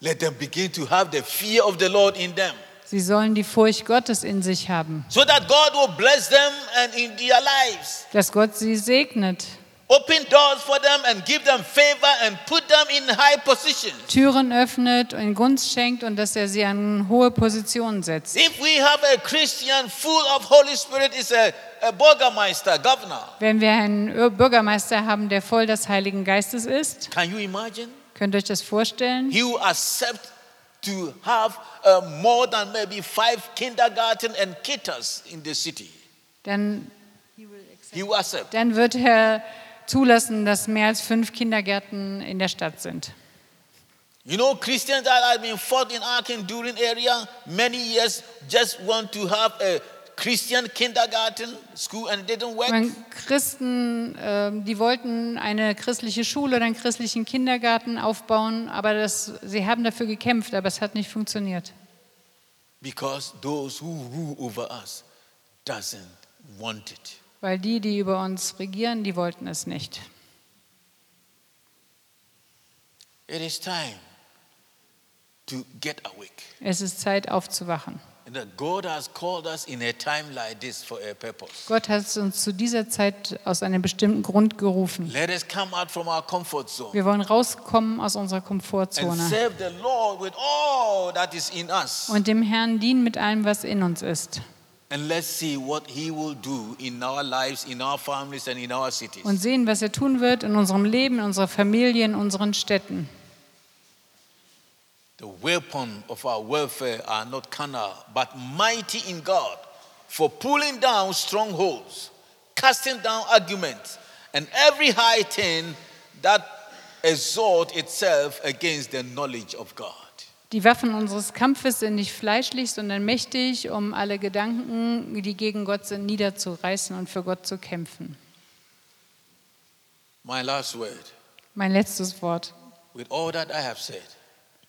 Let them begin to have the fear of the Lord in them Sie sollen die Furcht Gottes in sich haben, so that God will bless them and in their lives. dass Gott sie segnet, Open doors for them and give them favor and put them in high positions. Türen öffnet und Gunst schenkt und dass er sie an hohe Positionen setzt. If we have a Christian full of Holy Spirit, is a, a Bürgermeister, governor. Wenn wir einen Bürgermeister haben, der voll des Heiligen Geistes ist, Can you imagine? könnt ihr euch das vorstellen? He will accept to have uh, more than maybe five kindergarten and kitas in the city. Dann, He will accept. dann wird er zulassen, dass mehr als fünf Kindergärten in der Stadt sind. You know, Christians that have been fought in Aachen during area many years just want to have a Christian kindergarten school and didn't work. Meine Christen, ähm, die wollten eine christliche Schule oder einen christlichen Kindergarten aufbauen, aber das, sie haben dafür gekämpft, aber es hat nicht funktioniert. Because those who rule over us doesn't want it. Weil die, die über uns regieren, die wollten es nicht. It is time to get awake. Es ist Zeit aufzuwachen. Gott hat uns zu dieser Zeit aus einem bestimmten Grund gerufen. Let us come out from our comfort zone Wir wollen rauskommen aus unserer and Komfortzone und dem Herrn dienen mit allem, was in uns ist. And let's see what He will do in our lives, in our families, and in our cities. Und sehen, was er tun wird in unserem Leben, in unserer Familie, in unseren Städten. The weapon of our warfare are not carnal, but mighty in God for pulling down strongholds, casting down arguments, and every high thing that exalt itself against the knowledge of God. Die Waffen unseres Kampfes sind nicht fleischlich, sondern mächtig, um alle Gedanken, die gegen Gott sind, niederzureißen und für Gott zu kämpfen. My last word Mein letztes Wort with all that I have said,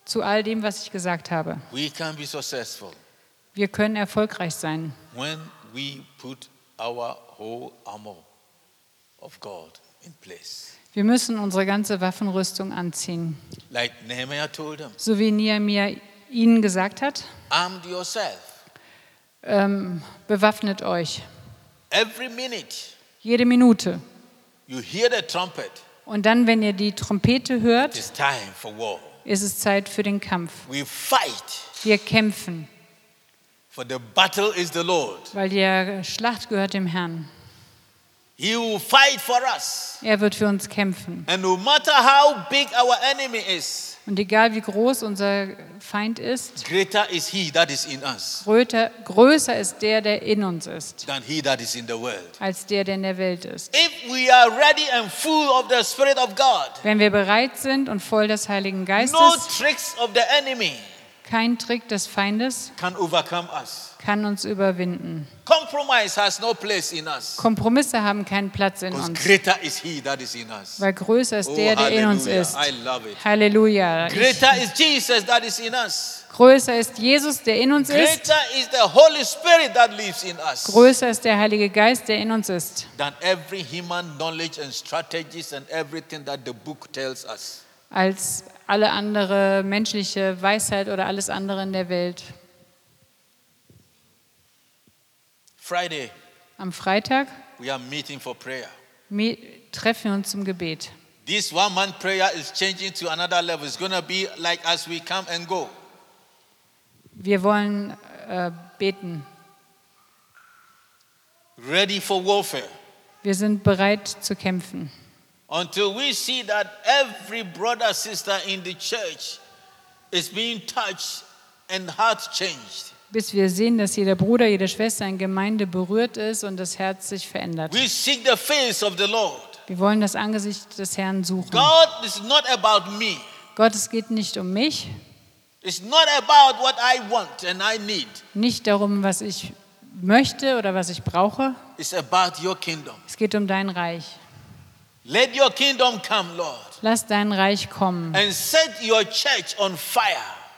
zu all dem, was ich gesagt habe. we can be successful Wir können erfolgreich sein, when we put our whole armor of God in place. Wir müssen unsere ganze Waffenrüstung anziehen. Like them, So wie Nehemiah ihnen gesagt hat, ähm, bewaffnet euch. Every minute Jede Minute. you hear the trumpet, Und dann, wenn ihr die Trompete hört, it's time for war. Ist es Zeit für den Kampf. We fight, Wir kämpfen, for the battle is the Lord. weil die Schlacht gehört dem Herrn. He will fight for us. Er wird für uns kämpfen. And no matter how big our enemy is, Und egal wie groß unser Feind ist, greater is he that is in us größer, größer ist der, der in uns ist, than he that is in the world. als der, der in der Welt ist. If we are ready and full of the Spirit of God, Wenn wir bereit sind und voll des Heiligen Geistes, no tricks of the enemy Kein Trick des Feindes can overcome us. Kann uns überwinden. Kompromisse haben keinen Platz in uns, weil größer ist Oh, der, der in uns ist. Halleluja. Größer ist Jesus, der in uns ist. Greater is the Holy Spirit that lives in us Größer ist der Heilige Geist, der in uns ist, als alle andere menschliche Weisheit oder alles andere in der Welt. Friday, Am Freitag we are meeting for prayer. me- treffen wir uns zum Gebet. This one man prayer is changing to another level. It's going to be like as we come and go. Wir wollen äh, beten. Ready for warfare. Wir sind bereit zu kämpfen. Until we see that every brother, sister in the church is being touched and heart changed. Bis wir sehen, dass jeder Bruder, jede Schwester in Gemeinde berührt ist und das Herz sich verändert. We seek the face of the Lord. Wir wollen das Angesicht des Herrn suchen. God is not about me. Gott, es geht nicht um mich, It's not about what I want and I need. nicht darum, was ich möchte oder was ich brauche. It's about your kingdom. Es geht um dein Reich. Let your kingdom come, Lord, Lass dein Reich kommen and set your church on fire.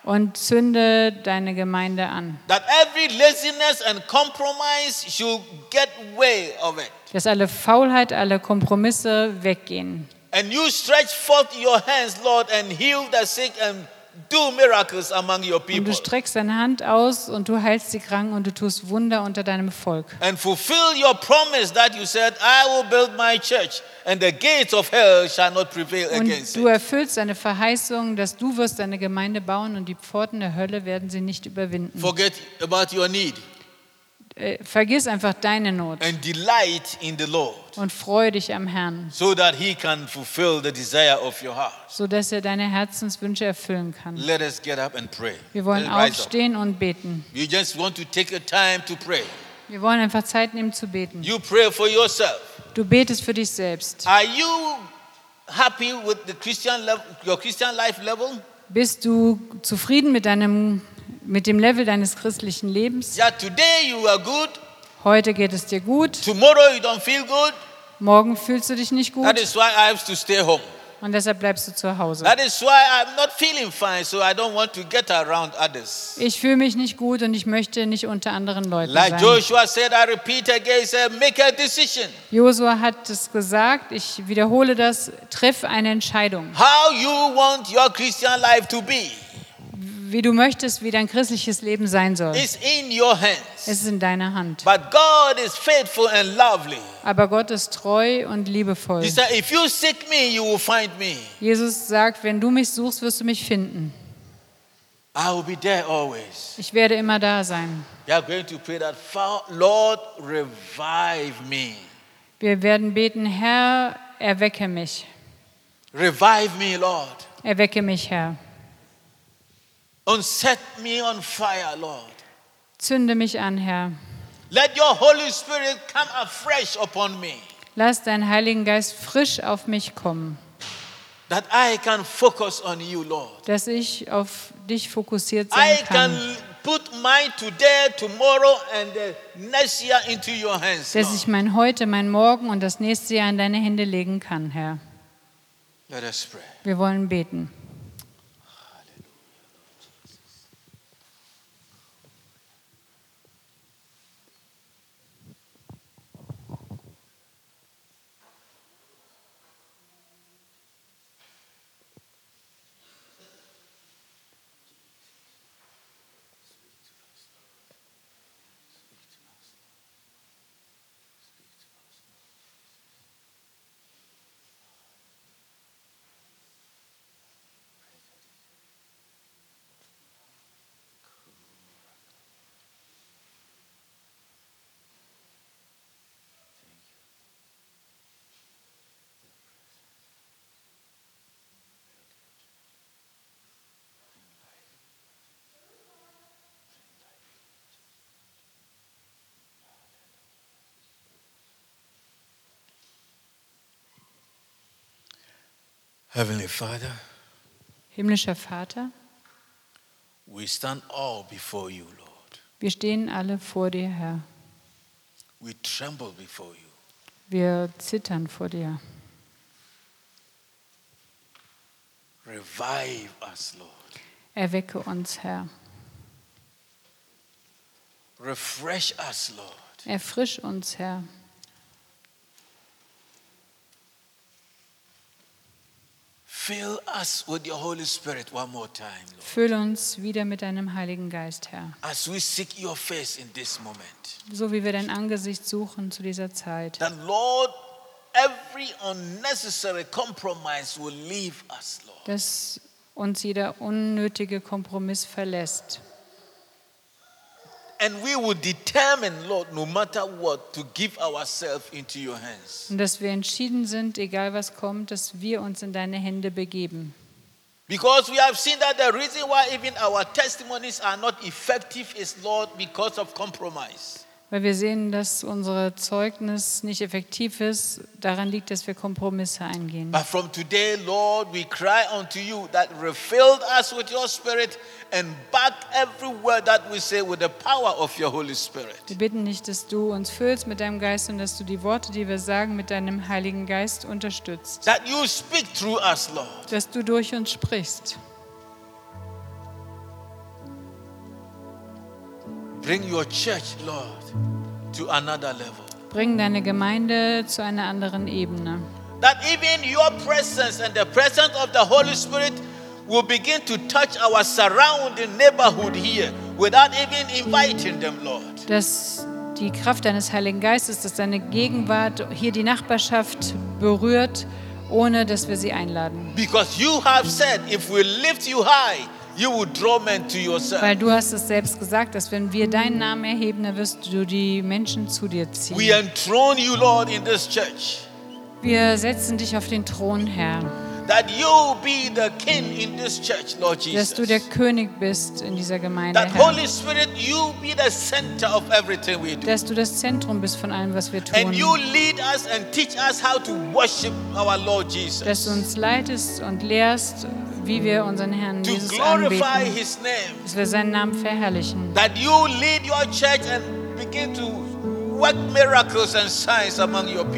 Und zünde deine Gemeinde an. That every laziness and compromise should get way of it. Dass alle Faulheit, alle Kompromisse weggehen. And you stretch forth your hands, Lord, and heal the sick and do miracles among your Und people. du streckst deine Hand aus und du heilst die Kranken und du tust Wunder unter deinem Volk. And fulfill your promise that you said, I will build my church, and the gates of hell shall not prevail against Und du it. erfüllst deine Verheißung, dass du wirst deine Gemeinde bauen und die Pforten der Hölle werden sie nicht überwinden. Forget about your need Äh, Vergiss einfach deine Not and delight in the Lord, und freue dich am Herrn, so that He can fulfill the desire of your heart. sodass er deine Herzenswünsche erfüllen kann. Let us get up and pray. Wir wollen rise up. aufstehen und beten. You just want to take a time to pray. Wir wollen einfach Zeit nehmen zu beten. You pray for yourself. Du betest für dich selbst. Are you happy with the Christian level, your Christian life level? Bist du zufrieden mit, deinem, mit dem Level deines christlichen Lebens? Yeah, today you are good. Heute geht es dir gut, Tomorrow you don't feel good. morgen fühlst du dich nicht That gut is why I have to stay home. und deshalb bleibst du zu Hause. That is why I'm not feeling fine, so I don't want to get around others. Ich fühle mich nicht gut und ich möchte nicht unter anderen Leuten Like sein. Joshua said, I repeat again, he said, make a decision. Josua hat es gesagt, ich wiederhole das, triff eine Entscheidung, How you want your Christian life to be wie du möchtest, wie dein christliches Leben sein soll. is in your hands. Es ist in deiner Hand. But God is faithful and lovely. Aber Gott ist treu und liebevoll. He said, if you seek me, you will find me. Jesus sagt, wenn du mich suchst, wirst du mich finden. I will be there always. Ich werde immer da sein. You are going to pray that, "Fa- Lord, revive me. Wir werden beten, Herr, erwecke mich. Revive me, Lord. Erwecke mich, Herr. And set me on fire, Lord. Zünde mich an, Herr. Let your Holy Spirit come afresh upon me, Lass deinen Heiligen Geist frisch auf mich kommen, that I can focus on you, Lord. dass ich auf dich fokussiert I sein can kann. put mine today, tomorrow, and the next year into your hands. Dass Lord. ich mein Heute, mein Morgen und das nächste Jahr in deine Hände legen kann, Herr. Let us pray. Wir wollen beten. Heavenly Father, Himmlischer Vater, We stand all before you, Lord. Wir stehen alle vor dir, Herr. We tremble before you. Wir zittern vor dir. Revive us, Lord. Erwecke uns, Herr. Refresh us, Lord. Erfrisch uns, Herr. Fill us with your Holy Spirit one more time, Lord. Füll uns wieder mit deinem Heiligen Geist, Herr. As we seek your face in this moment. So wie wir dein Angesicht suchen zu dieser Zeit. That, Lord, every unnecessary compromise will leave us, Lord. Dass uns jeder unnötige Kompromiss verlässt. Und dass wir entschieden sind, egal was kommt, dass wir uns in deine Hände begeben. Because we have seen that the reason why even our testimonies are not effective is, Lord, because of compromise. Weil wir sehen, dass unser Zeugnis nicht effektiv ist, daran liegt, dass wir Kompromisse eingehen. But from today, Lord, we cry unto you that refill us with your spirit and back every word that we say with the power of your Holy Spirit. Wir bitten nicht, dass du uns füllst mit deinem Geist und dass du die Worte, die wir sagen, mit deinem Heiligen Geist unterstützt. That you speak through us, Lord. Dass du durch uns sprichst. Bring your church, Lord, to another level. Bring deine Gemeinde zu einer anderen Ebene. That even your presence and the presence of the Holy Spirit will begin to touch our surrounding neighborhood here without even inviting them, Lord. Dass die Kraft deines Heiligen Geistes, dass deine Gegenwart hier die Nachbarschaft berührt, ohne dass wir sie einladen. Because you have said, if we lift you high, you will draw men to yourself. Weil du hast es selbst gesagt, dass wenn wir deinen Namen erheben, dann wirst du die Menschen zu dir We ziehen. enthrone you, Lord, in this church. Wir setzen dich auf den Thron, Herr, That you be the king in this church, Lord dass Jesus. du der König bist in dieser Gemeinde, That. Holy Spirit, you be the center of everything we do. Dass du das Zentrum bist von allem, was wir And you tun. lead us and teach us how to worship our Lord Dass Jesus. du uns leitest und lehrst, wie wir unseren Herrn Jesus anbeten. Dass wir seinen Namen verherrlichen. That you lead your church and begin to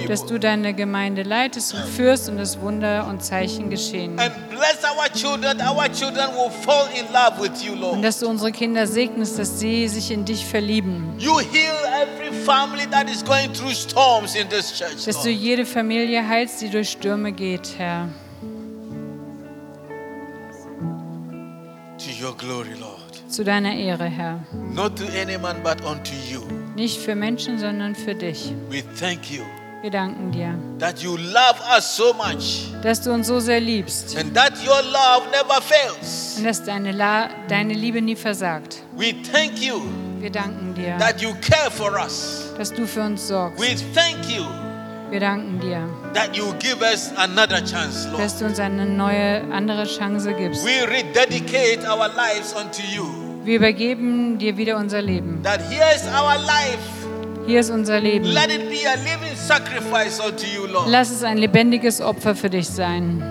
Dass du deine Gemeinde leitest und führst und dass Wunder und Zeichen geschehen. And bless our children. Our children will fall in love with you, Und Lord. dass du unsere Kinder segnest, dass sie sich in dich verlieben. You heal every family that is going through storms in this church. Dass du jede Familie heilst, die durch Stürme geht, Herr. To your glory, Lord. Zu deiner Ehre, Herr. Not to any man, but unto you. Nicht für Menschen, sondern für dich. We thank you Wir danken dir, that you love us so much dass du uns so sehr liebst and that your love never fails. und dass deine, La deine Liebe nie versagt. We thank you Wir danken dir, that you care for us. dass du für uns sorgst. We thank you Wir danken dir, that you give us another chance, Lord. dass du uns eine neue, andere Chance gibst. We rededicate our lives unto you. Wir übergeben dir wieder unser Leben. That here is our life. Hier ist unser Leben. Let it be a living sacrifice unto you, Lord. Lass es ein lebendiges Opfer für dich sein.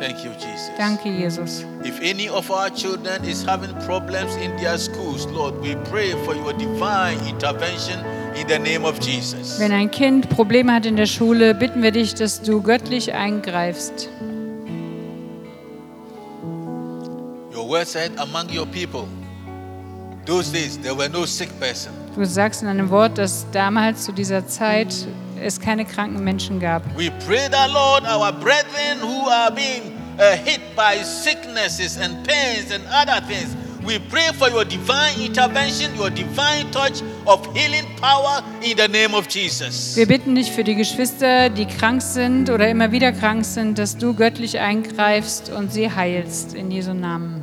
Thank you, Jesus. Danke, Jesus. If any of our children is having problems in their schools, Lord, we pray for your divine intervention in the name of Jesus. Wenn ein Kind Probleme hat in der Schule, bitten wir dich, dass du göttlich eingreifst. Word said, among your people, those days there were no sick person. Du sagst in einem Wort, dass damals zu dieser Zeit es keine kranken Menschen gab. We pray that, Lord, our brethren who are being uh, hit by sicknesses and pains and other things, we pray for your divine intervention, your divine touch of healing power in the name of Jesus. Wir bitten dich für die Geschwister, die krank sind oder immer wieder krank sind, dass du göttlich eingreifst und sie heilst in Jesu Namen.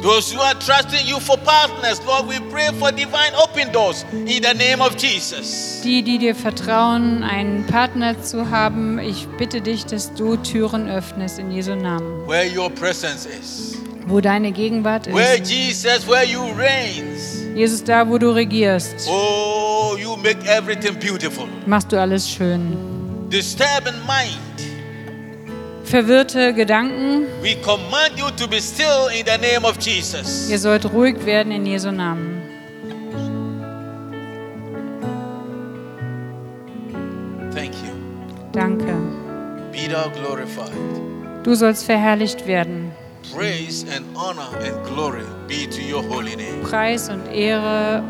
Those who are trusting you for partners, Lord, we pray for divine open doors in the name of Jesus. Die, die dir vertrauen, einen Partner zu haben, ich bitte dich, dass du Türen öffnest in Jesu Namen. Where your presence is, Wo deine Gegenwart where ist. Jesus, where you reigns. Jesus, da wo du regierst, Oh, you make everything beautiful. machst du alles schön. Disturbing mind, verwirrte Gedanken. We command you to be still in the name of Jesus. Ihr sollt ruhig werden in Jesu Namen. Thank you. Danke. Be thou glorified. Du sollst verherrlicht werden. Praise and honor and glory be to your holy name. Preis und Ehre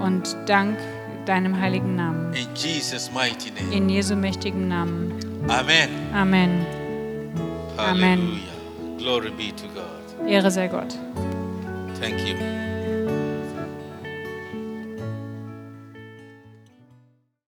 und Dank deinem heiligen Namen. In Jesus' mighty name. In Jesu mächtigem Namen. Amen. Amen. Amen. Glory be to God. Ehre sei Gott. Thank you.